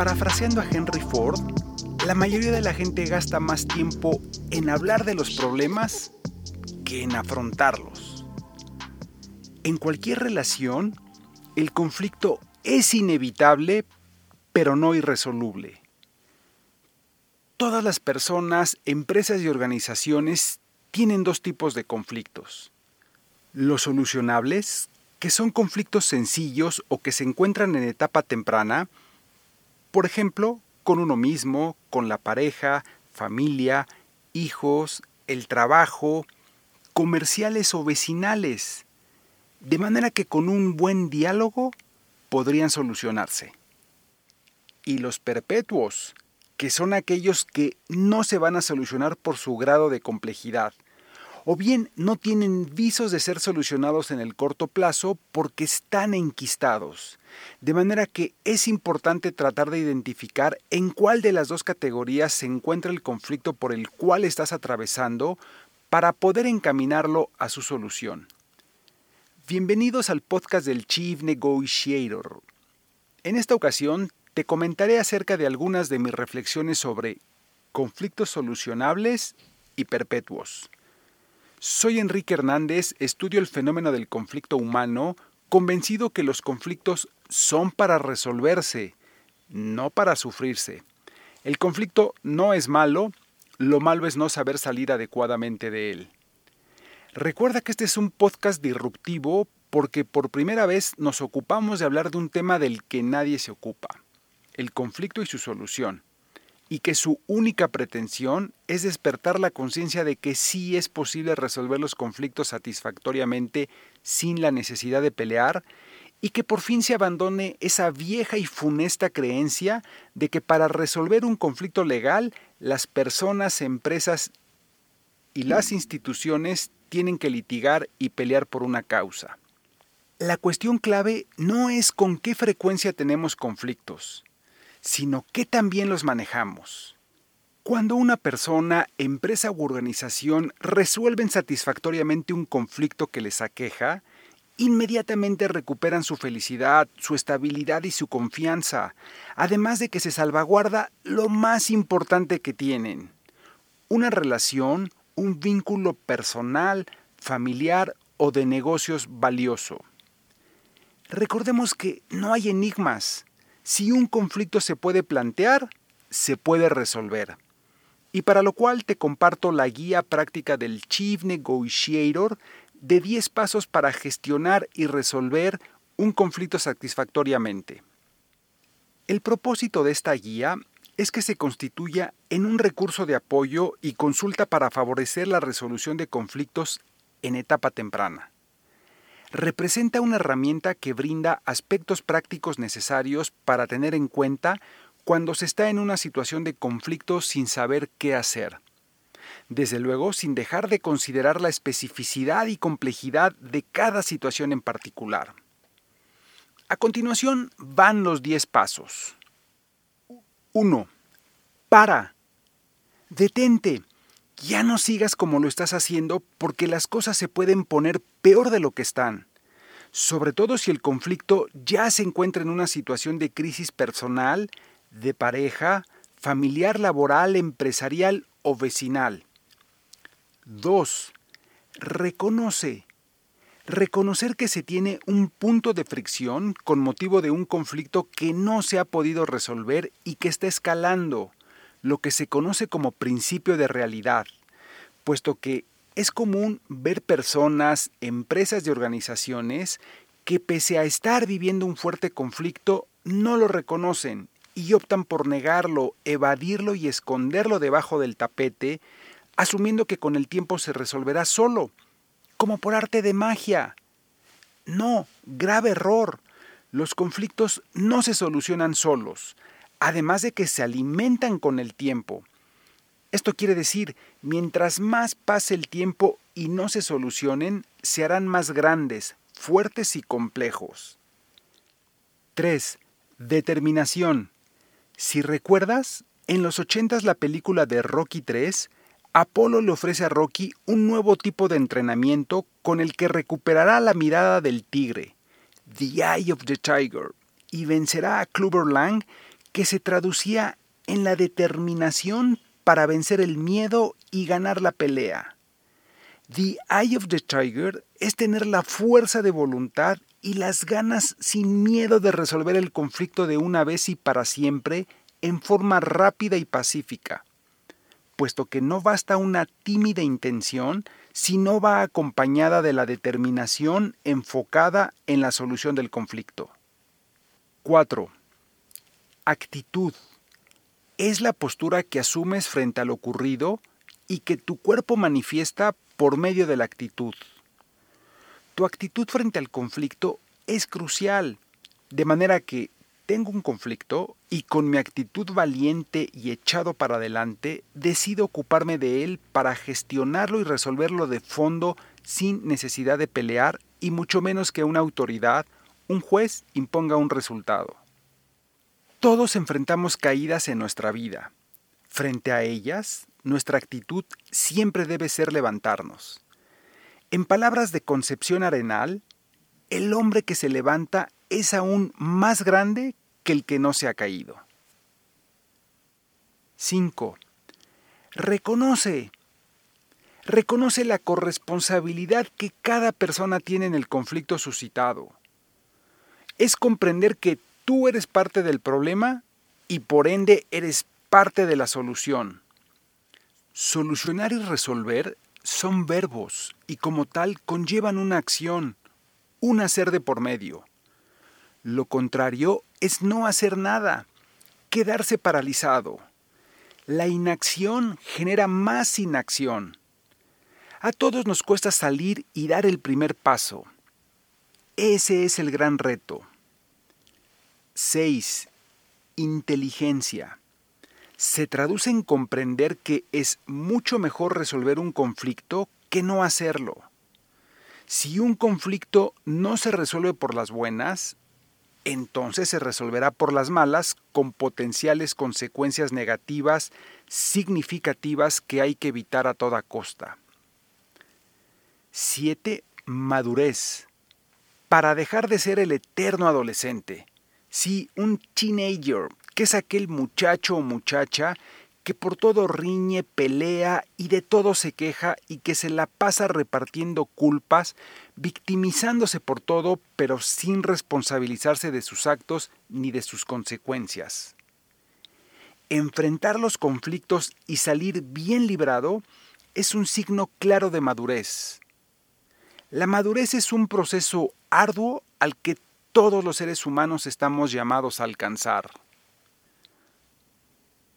Parafraseando a Henry Ford, la mayoría de la gente gasta más tiempo en hablar de los problemas que en afrontarlos. En cualquier relación, el conflicto es inevitable, pero no irresoluble. Todas las personas, empresas y organizaciones tienen dos tipos de conflictos. Los solucionables, que son conflictos sencillos o que se encuentran en etapa temprana, por ejemplo, con uno mismo, con la pareja, familia, hijos, el trabajo, comerciales o vecinales, de manera que con un buen diálogo podrían solucionarse. Y los perpetuos, que son aquellos que no se van a solucionar por su grado de complejidad, o bien no tienen visos de ser solucionados en el corto plazo porque están enquistados. De manera que es importante tratar de identificar en cuál de las dos categorías se encuentra el conflicto por el cual estás atravesando para poder encaminarlo a su solución. Bienvenidos al podcast del Chief Negotiator. En esta ocasión te comentaré acerca de algunas de mis reflexiones sobre conflictos solucionables y perpetuos. Soy Enrique Hernández, estudio el fenómeno del conflicto humano, convencido que los conflictos son para resolverse, no para sufrirse. El conflicto no es malo, lo malo es no saber salir adecuadamente de él. Recuerda que este es un podcast disruptivo porque por primera vez nos ocupamos de hablar de un tema del que nadie se ocupa, el conflicto y su solución y que su única pretensión es despertar la conciencia de que sí es posible resolver los conflictos satisfactoriamente sin la necesidad de pelear y que por fin se abandone esa vieja y funesta creencia de que para resolver un conflicto legal las personas, empresas y las instituciones tienen que litigar y pelear por una causa. La cuestión clave no es con qué frecuencia tenemos conflictos, sino que también los manejamos. Cuando una persona, empresa u organización resuelven satisfactoriamente un conflicto que les aqueja, inmediatamente recuperan su felicidad, su estabilidad y su confianza, además de que se salvaguarda lo más importante que tienen, una relación, un vínculo personal, familiar o de negocios valioso. Recordemos que no hay enigmas, si un conflicto se puede plantear, se puede resolver. Y para lo cual te comparto la guía práctica del Chief Negotiator de 10 pasos para gestionar y resolver un conflicto satisfactoriamente. El propósito de esta guía es que se constituya en un recurso de apoyo y consulta para favorecer la resolución de conflictos en etapa temprana representa una herramienta que brinda aspectos prácticos necesarios para tener en cuenta cuando se está en una situación de conflicto sin saber qué hacer. Desde luego, sin dejar de considerar la especificidad y complejidad de cada situación en particular. A continuación van los 10 pasos. 1. Para. Detente. Ya no sigas como lo estás haciendo porque las cosas se pueden poner peor de lo que están, sobre todo si el conflicto ya se encuentra en una situación de crisis personal, de pareja, familiar, laboral, empresarial o vecinal. 2. Reconoce. Reconocer que se tiene un punto de fricción con motivo de un conflicto que no se ha podido resolver y que está escalando lo que se conoce como principio de realidad, puesto que es común ver personas, empresas y organizaciones que pese a estar viviendo un fuerte conflicto, no lo reconocen y optan por negarlo, evadirlo y esconderlo debajo del tapete, asumiendo que con el tiempo se resolverá solo, como por arte de magia. No, grave error. Los conflictos no se solucionan solos además de que se alimentan con el tiempo. Esto quiere decir, mientras más pase el tiempo y no se solucionen, se harán más grandes, fuertes y complejos. 3. Determinación. Si recuerdas, en los 80 la película de Rocky 3, Apolo le ofrece a Rocky un nuevo tipo de entrenamiento con el que recuperará la mirada del tigre, The Eye of the Tiger, y vencerá a Clubber Lang que se traducía en la determinación para vencer el miedo y ganar la pelea. The Eye of the Tiger es tener la fuerza de voluntad y las ganas sin miedo de resolver el conflicto de una vez y para siempre en forma rápida y pacífica, puesto que no basta una tímida intención si no va acompañada de la determinación enfocada en la solución del conflicto. 4. Actitud. Es la postura que asumes frente a lo ocurrido y que tu cuerpo manifiesta por medio de la actitud. Tu actitud frente al conflicto es crucial, de manera que tengo un conflicto y con mi actitud valiente y echado para adelante decido ocuparme de él para gestionarlo y resolverlo de fondo sin necesidad de pelear y mucho menos que una autoridad, un juez, imponga un resultado. Todos enfrentamos caídas en nuestra vida. Frente a ellas, nuestra actitud siempre debe ser levantarnos. En palabras de Concepción Arenal, el hombre que se levanta es aún más grande que el que no se ha caído. 5. Reconoce. Reconoce la corresponsabilidad que cada persona tiene en el conflicto suscitado. Es comprender que tú eres parte del problema y por ende eres parte de la solución. Solucionar y resolver son verbos y como tal conllevan una acción, un hacer de por medio. Lo contrario es no hacer nada, quedarse paralizado. La inacción genera más inacción. A todos nos cuesta salir y dar el primer paso. Ese es el gran reto. 6. Inteligencia. Se traduce en comprender que es mucho mejor resolver un conflicto que no hacerlo. Si un conflicto no se resuelve por las buenas, entonces se resolverá por las malas con potenciales consecuencias negativas significativas que hay que evitar a toda costa. 7. Madurez. Para dejar de ser el eterno adolescente. Sí, un teenager, que es aquel muchacho o muchacha que por todo riñe, pelea y de todo se queja y que se la pasa repartiendo culpas, victimizándose por todo, pero sin responsabilizarse de sus actos ni de sus consecuencias. Enfrentar los conflictos y salir bien librado es un signo claro de madurez. La madurez es un proceso arduo al que todos los seres humanos estamos llamados a alcanzar.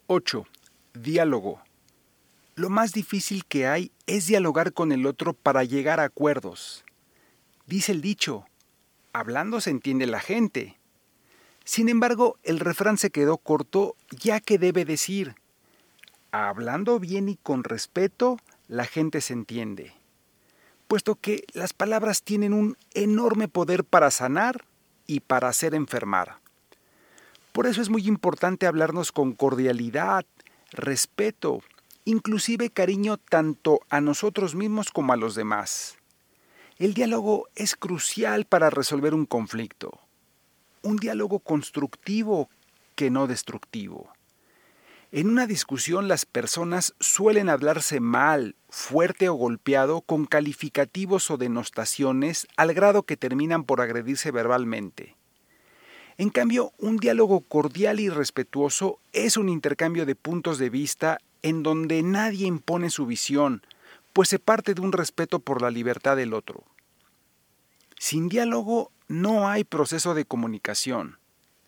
8. Diálogo. Lo más difícil que hay es dialogar con el otro para llegar a acuerdos. Dice el dicho, hablando se entiende la gente. Sin embargo, el refrán se quedó corto ya que debe decir, hablando bien y con respeto, la gente se entiende, puesto que las palabras tienen un enorme poder para sanar y para hacer enfermar. Por eso es muy importante hablarnos con cordialidad, respeto, inclusive cariño tanto a nosotros mismos como a los demás. El diálogo es crucial para resolver un conflicto. Un diálogo constructivo que no destructivo. En una discusión las personas suelen hablarse mal, fuerte o golpeado con calificativos o denostaciones al grado que terminan por agredirse verbalmente. En cambio, un diálogo cordial y respetuoso es un intercambio de puntos de vista en donde nadie impone su visión, pues se parte de un respeto por la libertad del otro. Sin diálogo no hay proceso de comunicación.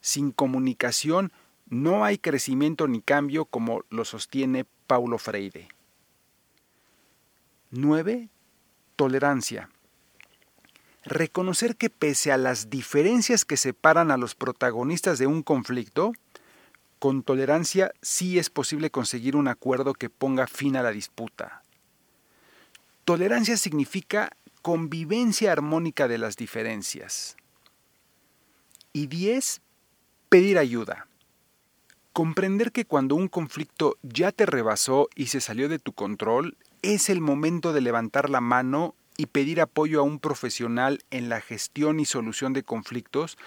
Sin comunicación no hay crecimiento ni cambio como lo sostiene Paulo Freire. 9. Tolerancia. Reconocer que pese a las diferencias que separan a los protagonistas de un conflicto, con tolerancia sí es posible conseguir un acuerdo que ponga fin a la disputa. Tolerancia significa convivencia armónica de las diferencias. Y 10. Pedir ayuda. Comprender que cuando un conflicto ya te rebasó y se salió de tu control, es el momento de levantar la mano y pedir apoyo a un profesional en la gestión y solución de conflictos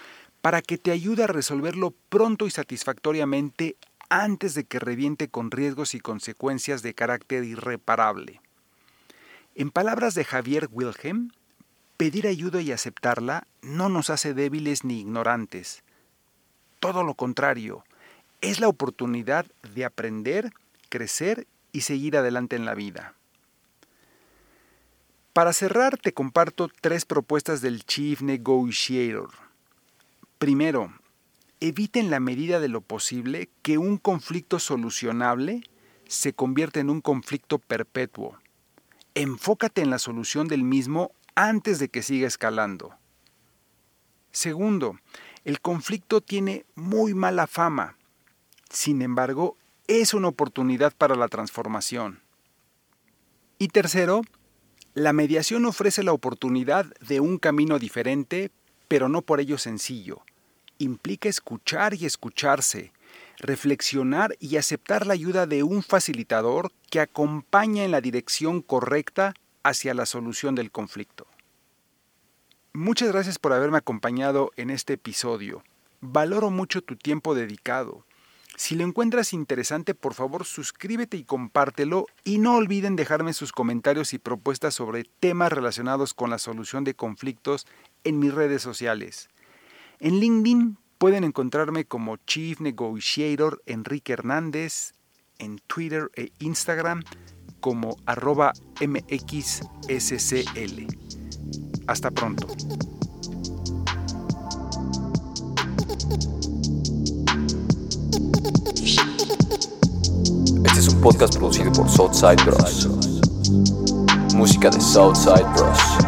para que te ayude a resolverlo pronto y satisfactoriamente antes de que reviente con riesgos y consecuencias de carácter irreparable. En palabras de Javier Wilhelm, pedir ayuda y aceptarla no nos hace débiles ni ignorantes. Todo lo contrario, es la oportunidad de aprender, crecer y seguir adelante en la vida. Para cerrar, te comparto tres propuestas del Chief Negotiator. Primero, evite en la medida de lo posible que un conflicto solucionable se convierta en un conflicto perpetuo. Enfócate en la solución del mismo antes de que siga escalando. Segundo, el conflicto tiene muy mala fama. Sin embargo, es una oportunidad para la transformación. Y tercero, la mediación ofrece la oportunidad de un camino diferente, pero no por ello sencillo implica escuchar y escucharse, reflexionar y aceptar la ayuda de un facilitador que acompaña en la dirección correcta hacia la solución del conflicto. Muchas gracias por haberme acompañado en este episodio. Valoro mucho tu tiempo dedicado. Si lo encuentras interesante, por favor suscríbete y compártelo y no olviden dejarme sus comentarios y propuestas sobre temas relacionados con la solución de conflictos en mis redes sociales. En LinkedIn pueden encontrarme como Chief Negotiator Enrique Hernández, en Twitter e Instagram como arroba mxscl. Hasta pronto. Podcast producido por Southside Bros. Música de Southside Bros.